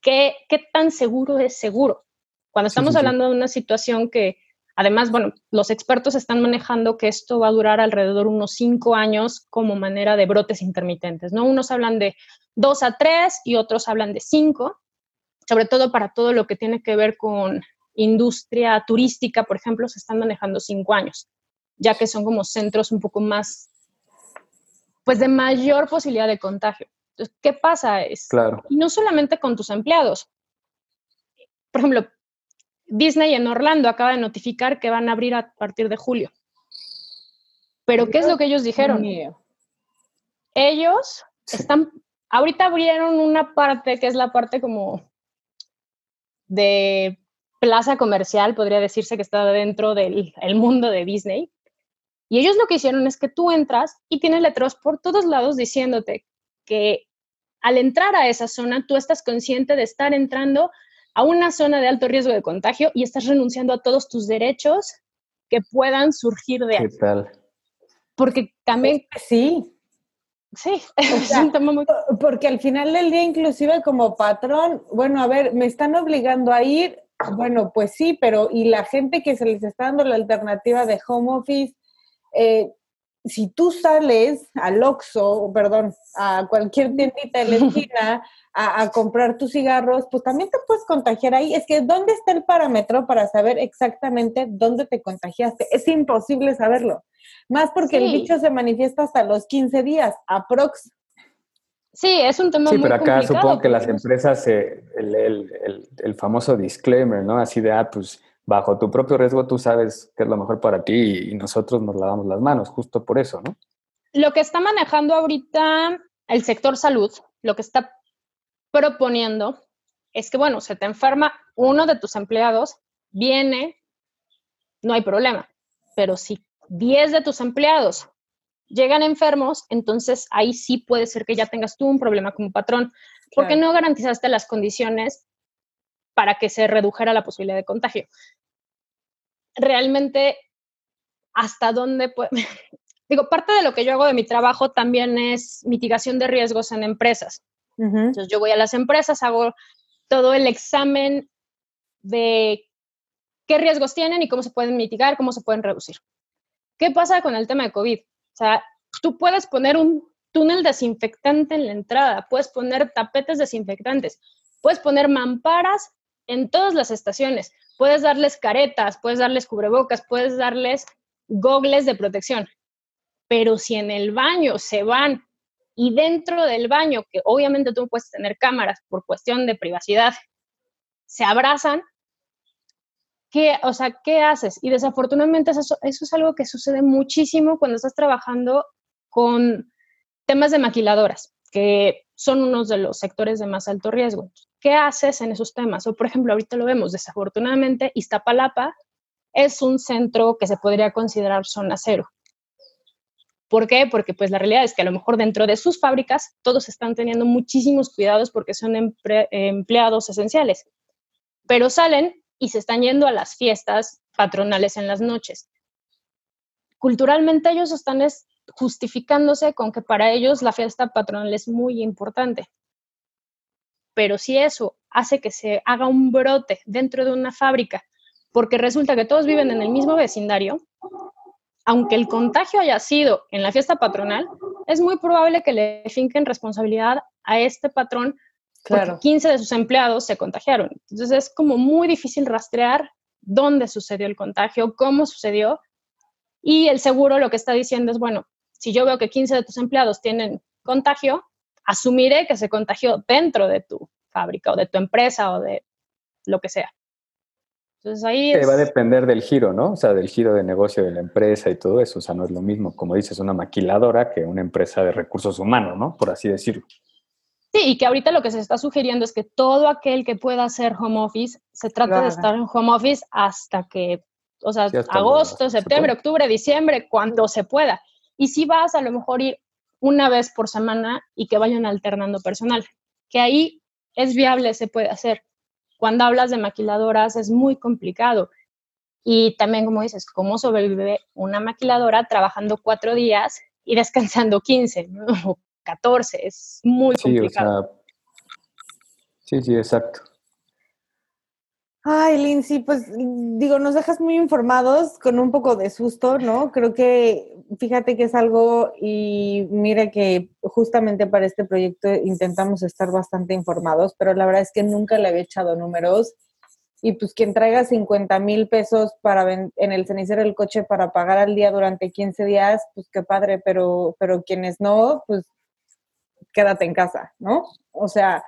¿qué, qué tan seguro es seguro. Cuando estamos hablando de una situación que, además, bueno, los expertos están manejando que esto va a durar alrededor de unos cinco años como manera de brotes intermitentes, ¿no? Unos hablan de dos a tres y otros hablan de cinco sobre todo para todo lo que tiene que ver con industria turística, por ejemplo, se están manejando cinco años, ya que son como centros un poco más, pues de mayor posibilidad de contagio. Entonces, ¿qué pasa? Es, claro. Y no solamente con tus empleados. Por ejemplo, Disney en Orlando acaba de notificar que van a abrir a partir de julio. Pero ¿qué es lo que ellos dijeron? Ellos están, ahorita abrieron una parte que es la parte como de plaza comercial, podría decirse que está dentro del mundo de Disney. Y ellos lo que hicieron es que tú entras y tienes letreros por todos lados diciéndote que al entrar a esa zona tú estás consciente de estar entrando a una zona de alto riesgo de contagio y estás renunciando a todos tus derechos que puedan surgir de ahí. ¿Qué tal? Porque también... Sí. Sí, es un tema muy... Porque al final del día, inclusive como patrón, bueno, a ver, me están obligando a ir, bueno, pues sí, pero y la gente que se les está dando la alternativa de home office, eh, si tú sales al Oxxo, perdón, a cualquier tiendita de la esquina a, a, comprar tus cigarros, pues también te puedes contagiar ahí. Es que, ¿dónde está el parámetro para saber exactamente dónde te contagiaste? Es imposible saberlo. Más porque el bicho se manifiesta hasta los 15 días, aprox. Sí, es un tema sí, muy pero acá supongo que las empresas, el, el, el, famoso disclaimer, ¿no? Así de, ah, pues bajo tu propio riesgo tú sabes qué es lo mejor para ti y nosotros nos lavamos las manos, justo por eso, ¿no? Lo que está manejando ahorita el sector salud, lo que está proponiendo es que, bueno, se te enferma uno de tus empleados, viene, no hay problema. Pero si 10 de tus empleados llegan enfermos, entonces ahí sí puede ser que ya tengas tú un problema como patrón, porque no garantizaste las condiciones para que se redujera la posibilidad de contagio. Realmente, ¿hasta dónde puede? Digo, parte de lo que yo hago de mi trabajo también es mitigación de riesgos en empresas. Entonces yo voy a las empresas, hago todo el examen de qué riesgos tienen y cómo se pueden mitigar, cómo se pueden reducir. ¿Qué pasa con el tema de COVID? O sea, tú puedes poner un túnel desinfectante en la entrada, puedes poner tapetes desinfectantes, puedes poner mamparas en todas las estaciones, puedes darles caretas, puedes darles cubrebocas, puedes darles gogles de protección. Pero si en el baño se van y dentro del baño, que obviamente tú puedes tener cámaras por cuestión de privacidad, se abrazan, ¿qué, o sea, ¿qué haces? Y desafortunadamente eso, eso es algo que sucede muchísimo cuando estás trabajando con temas de maquiladoras, que son unos de los sectores de más alto riesgo. ¿Qué haces en esos temas? O, por ejemplo, ahorita lo vemos, desafortunadamente, Iztapalapa es un centro que se podría considerar zona cero. ¿Por qué? Porque pues la realidad es que a lo mejor dentro de sus fábricas todos están teniendo muchísimos cuidados porque son empleados esenciales, pero salen y se están yendo a las fiestas patronales en las noches. Culturalmente ellos están justificándose con que para ellos la fiesta patronal es muy importante. Pero si eso hace que se haga un brote dentro de una fábrica, porque resulta que todos viven en el mismo vecindario, aunque el contagio haya sido en la fiesta patronal, es muy probable que le finquen responsabilidad a este patrón porque 15 de sus empleados se contagiaron. Entonces es como muy difícil rastrear dónde sucedió el contagio, cómo sucedió. Y el seguro lo que está diciendo es, bueno, si yo veo que 15 de tus empleados tienen contagio, asumiré que se contagió dentro de tu fábrica o de tu empresa o de lo que sea. Entonces ahí va a depender del giro, ¿no? O sea, del giro de negocio de la empresa y todo eso. O sea, no es lo mismo, como dices, una maquiladora que una empresa de recursos humanos, ¿no? Por así decirlo. Sí, y que ahorita lo que se está sugiriendo es que todo aquel que pueda hacer home office, se trata de estar en home office hasta que, o sea, agosto, septiembre, octubre, diciembre, cuando se pueda. Y si vas a lo mejor ir una vez por semana y que vayan alternando personal, que ahí es viable, se puede hacer cuando hablas de maquiladoras es muy complicado. Y también, como dices, ¿cómo sobrevive una maquiladora trabajando cuatro días y descansando 15 o 14? Es muy complicado. sí, sí, exacto. Ay, Lindsay, pues digo, nos dejas muy informados con un poco de susto, ¿no? Creo que, fíjate que es algo, y mira que justamente para este proyecto intentamos estar bastante informados, pero la verdad es que nunca le había echado números. Y pues quien traiga 50 mil pesos para en el cenicero del coche para pagar al día durante 15 días, pues qué padre, pero, pero quienes no, pues quédate en casa, ¿no? O sea,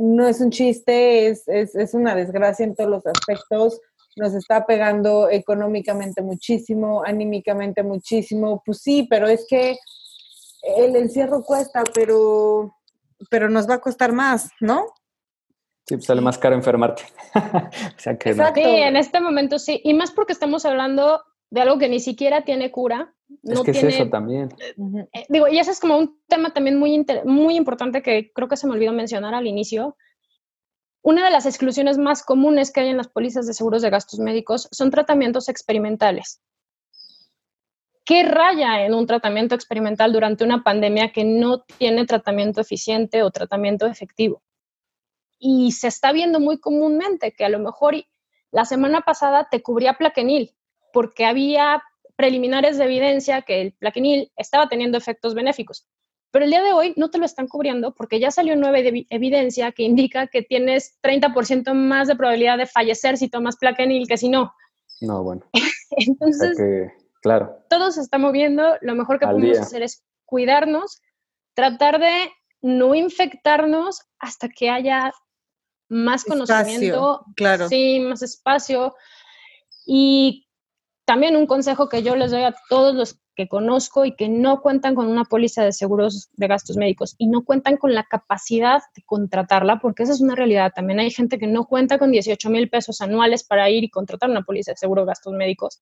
no es un chiste, es, es, una desgracia en todos los aspectos, nos está pegando económicamente muchísimo, anímicamente muchísimo, pues sí, pero es que el encierro cuesta, pero, pero nos va a costar más, ¿no? Sí, pues sale más caro enfermarte. Exacto. Sí, en este momento sí, y más porque estamos hablando de algo que ni siquiera tiene cura. No es que tiene, es eso también. Eh, digo, y ese es como un tema también muy, muy importante que creo que se me olvidó mencionar al inicio. Una de las exclusiones más comunes que hay en las pólizas de seguros de gastos médicos son tratamientos experimentales. ¿Qué raya en un tratamiento experimental durante una pandemia que no tiene tratamiento eficiente o tratamiento efectivo? Y se está viendo muy comúnmente que a lo mejor la semana pasada te cubría plaquenil, porque había preliminares de evidencia que el plaquenil estaba teniendo efectos benéficos. Pero el día de hoy no te lo están cubriendo porque ya salió nueva evidencia que indica que tienes 30% más de probabilidad de fallecer si tomas plaquenil que si no. No, bueno. Entonces, claro. todo se está moviendo. Lo mejor que podemos hacer es cuidarnos, tratar de no infectarnos hasta que haya más conocimiento, claro. sí, más espacio. Y también un consejo que yo les doy a todos los que conozco y que no cuentan con una póliza de seguros de gastos médicos y no cuentan con la capacidad de contratarla, porque esa es una realidad. También hay gente que no cuenta con 18 mil pesos anuales para ir y contratar una póliza de seguro de gastos médicos.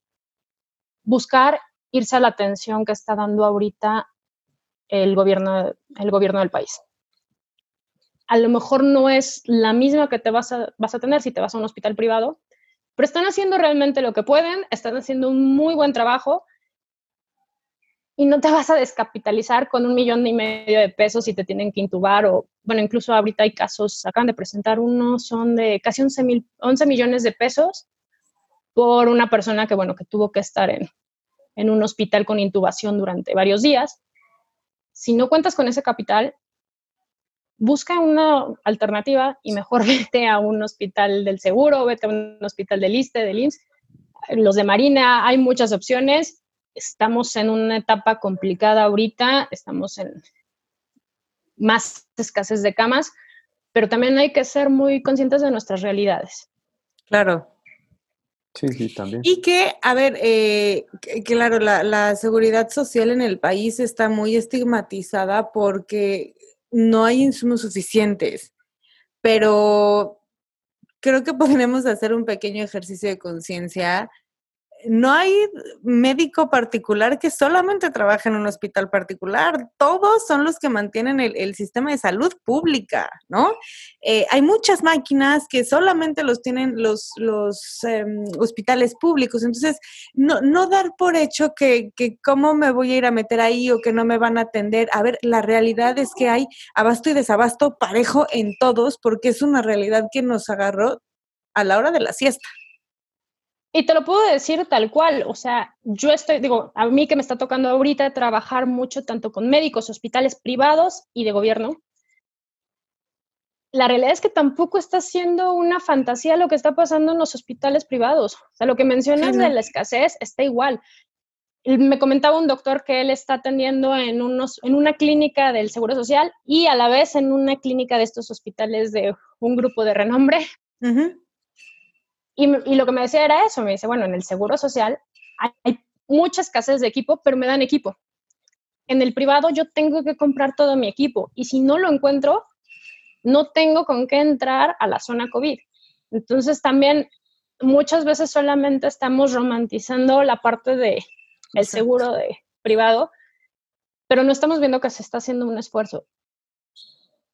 Buscar irse a la atención que está dando ahorita el gobierno, el gobierno del país. A lo mejor no es la misma que te vas a, vas a tener si te vas a un hospital privado, pero están haciendo realmente lo que pueden, están haciendo un muy buen trabajo y no te vas a descapitalizar con un millón y medio de pesos si te tienen que intubar o, bueno, incluso ahorita hay casos, acaban de presentar uno, son de casi 11, mil, 11 millones de pesos por una persona que, bueno, que tuvo que estar en, en un hospital con intubación durante varios días. Si no cuentas con ese capital, busca una alternativa y mejor vete a un hospital del seguro, vete a un hospital del ISTE, del IMSS, los de Marina, hay muchas opciones. Estamos en una etapa complicada ahorita, estamos en más escasez de camas, pero también hay que ser muy conscientes de nuestras realidades. Claro. Sí, sí, también. Y que, a ver, eh, claro, la, la seguridad social en el país está muy estigmatizada porque no hay insumos suficientes, pero creo que podemos hacer un pequeño ejercicio de conciencia no hay médico particular que solamente trabaje en un hospital particular, todos son los que mantienen el, sistema de salud pública, ¿no? Eh, hay muchas máquinas que solamente los tienen los, em, hospitales públicos, entonces no, no dar por hecho que, que cómo me voy a ir a meter ahí o que no me van a atender. A ver, la realidad es que hay abasto y desabasto parejo en todos porque es una realidad que nos agarró a la hora de la siesta. Y te lo puedo decir tal cual, o sea, yo estoy, digo, a mí que me está tocando ahorita trabajar mucho tanto con médicos, hospitales privados y de gobierno, la realidad es que tampoco está siendo una fantasía lo que está pasando en los hospitales privados. O sea, lo que mencionas de la escasez está igual. Me comentaba un doctor que él está atendiendo en, unos, en una clínica del Seguro Social y a la vez en una clínica de estos hospitales de un grupo de renombre. Y, lo que me decía era eso, me dice, bueno, en el seguro social hay, mucha escasez de equipo, pero me dan equipo. En el privado yo tengo que comprar todo mi equipo y si no lo encuentro, no tengo con qué entrar a la zona COVID. Entonces también muchas veces solamente estamos romantizando la parte de el seguro de privado, pero no estamos viendo que se está haciendo un esfuerzo.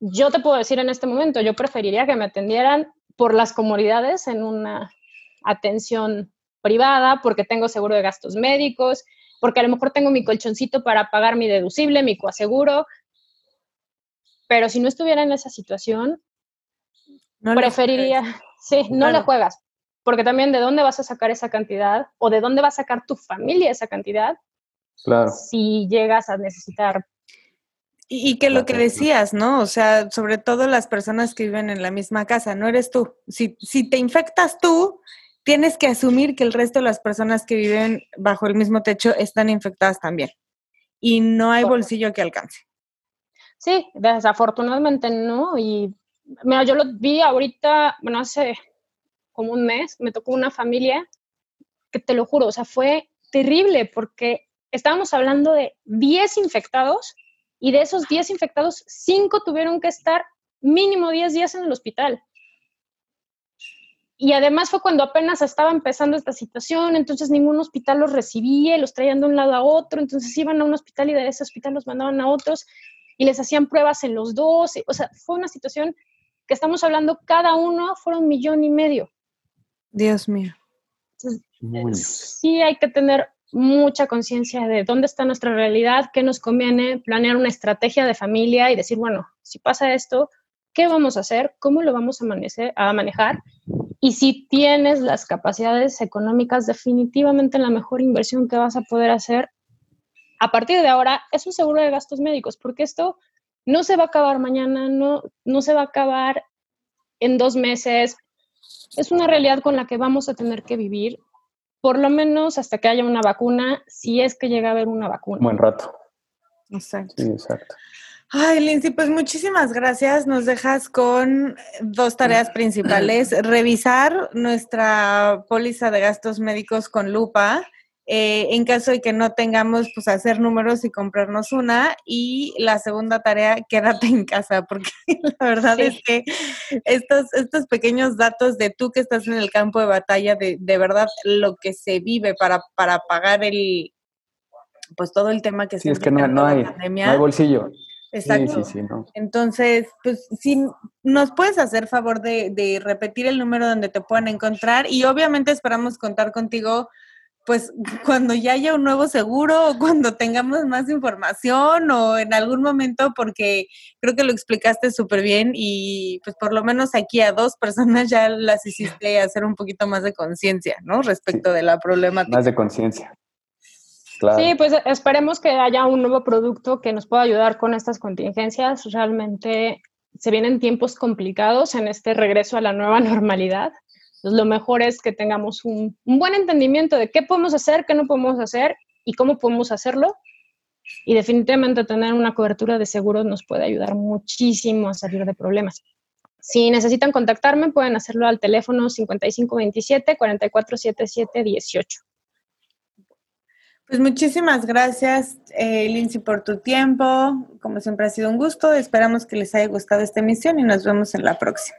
Yo te puedo decir en este momento, yo preferiría que me atendieran por las comodidades en una atención privada, porque tengo seguro de gastos médicos, porque a lo mejor tengo mi colchoncito para pagar mi deducible, mi coaseguro. Pero si no estuviera en esa situación, preferiría, sí, no le juegas, porque también de dónde vas a sacar esa cantidad o de dónde va a sacar tu familia esa cantidad claro. si llegas a necesitar y, que lo que decías, ¿no? O sea, sobre todo las personas que viven en la misma casa, no eres tú. Si, si te infectas tú, tienes que asumir que el resto de las personas que viven bajo el mismo techo están infectadas también. Y no hay bolsillo que alcance. Sí, desafortunadamente no. Y mira, yo lo vi ahorita, bueno, hace como un mes, me tocó una familia que te lo juro, o sea, fue terrible porque estábamos hablando de 10 infectados y de esos 10 infectados, 5 tuvieron que estar mínimo 10 días en el hospital. Y además fue cuando apenas estaba empezando esta situación, entonces ningún hospital los recibía, los traían de un lado a otro, entonces iban a un hospital y de ese hospital los mandaban a otros y les hacían pruebas en los dos. O sea, fue una situación que estamos hablando, cada uno fueron un millón y medio. Dios mío. sí hay que tener mucha conciencia de dónde está nuestra realidad, qué nos conviene, planear una estrategia de familia y decir, bueno, si pasa esto, ¿qué vamos a hacer? ¿Cómo lo vamos a, manejar? Y si tienes las capacidades económicas, definitivamente la mejor inversión que vas a poder hacer a partir de ahora es un seguro de gastos médicos, porque esto no se va a acabar mañana, no, no se va a acabar en dos meses. Es una realidad con la que vamos a tener que vivir por lo menos hasta que haya una vacuna, si es que llega a haber una vacuna. Buen rato. Exacto. Sí, exacto. Ay, Lindsay, pues muchísimas gracias. Nos dejas con dos tareas principales. Revisar nuestra póliza de gastos médicos con lupa Eh, en caso de que no tengamos, pues hacer números y comprarnos una. Y la segunda tarea, quédate en casa, porque la verdad es que estos, estos pequeños datos de tú que estás en el campo de batalla, de, de verdad lo que se vive para, para pagar el, pues todo el tema que sí, es que no, no, hay, no hay bolsillo. Exacto. Sí, sí, no. Entonces, pues si nos puedes hacer favor de, de, repetir el número donde te puedan encontrar y obviamente esperamos contar contigo pues cuando ya haya un nuevo seguro o cuando tengamos más información o en algún momento porque creo que lo explicaste súper bien y pues por lo menos aquí a dos personas ya las hiciste hacer un poquito más de conciencia, ¿no? Respecto de la problemática. Más de conciencia. Sí, pues esperemos que haya un nuevo producto que nos pueda ayudar con estas contingencias. Realmente se vienen tiempos complicados en este regreso a la nueva normalidad. Entonces, lo mejor es que tengamos un, buen entendimiento de qué podemos hacer, qué no podemos hacer y cómo podemos hacerlo. Y definitivamente tener una cobertura de seguros nos puede ayudar muchísimo a salir de problemas. Si necesitan contactarme, pueden hacerlo al teléfono 5527-4477-18. Pues muchísimas gracias, eh, Lindsay, por tu tiempo. Como siempre ha sido un gusto. Esperamos que les haya gustado esta emisión y nos vemos en la próxima.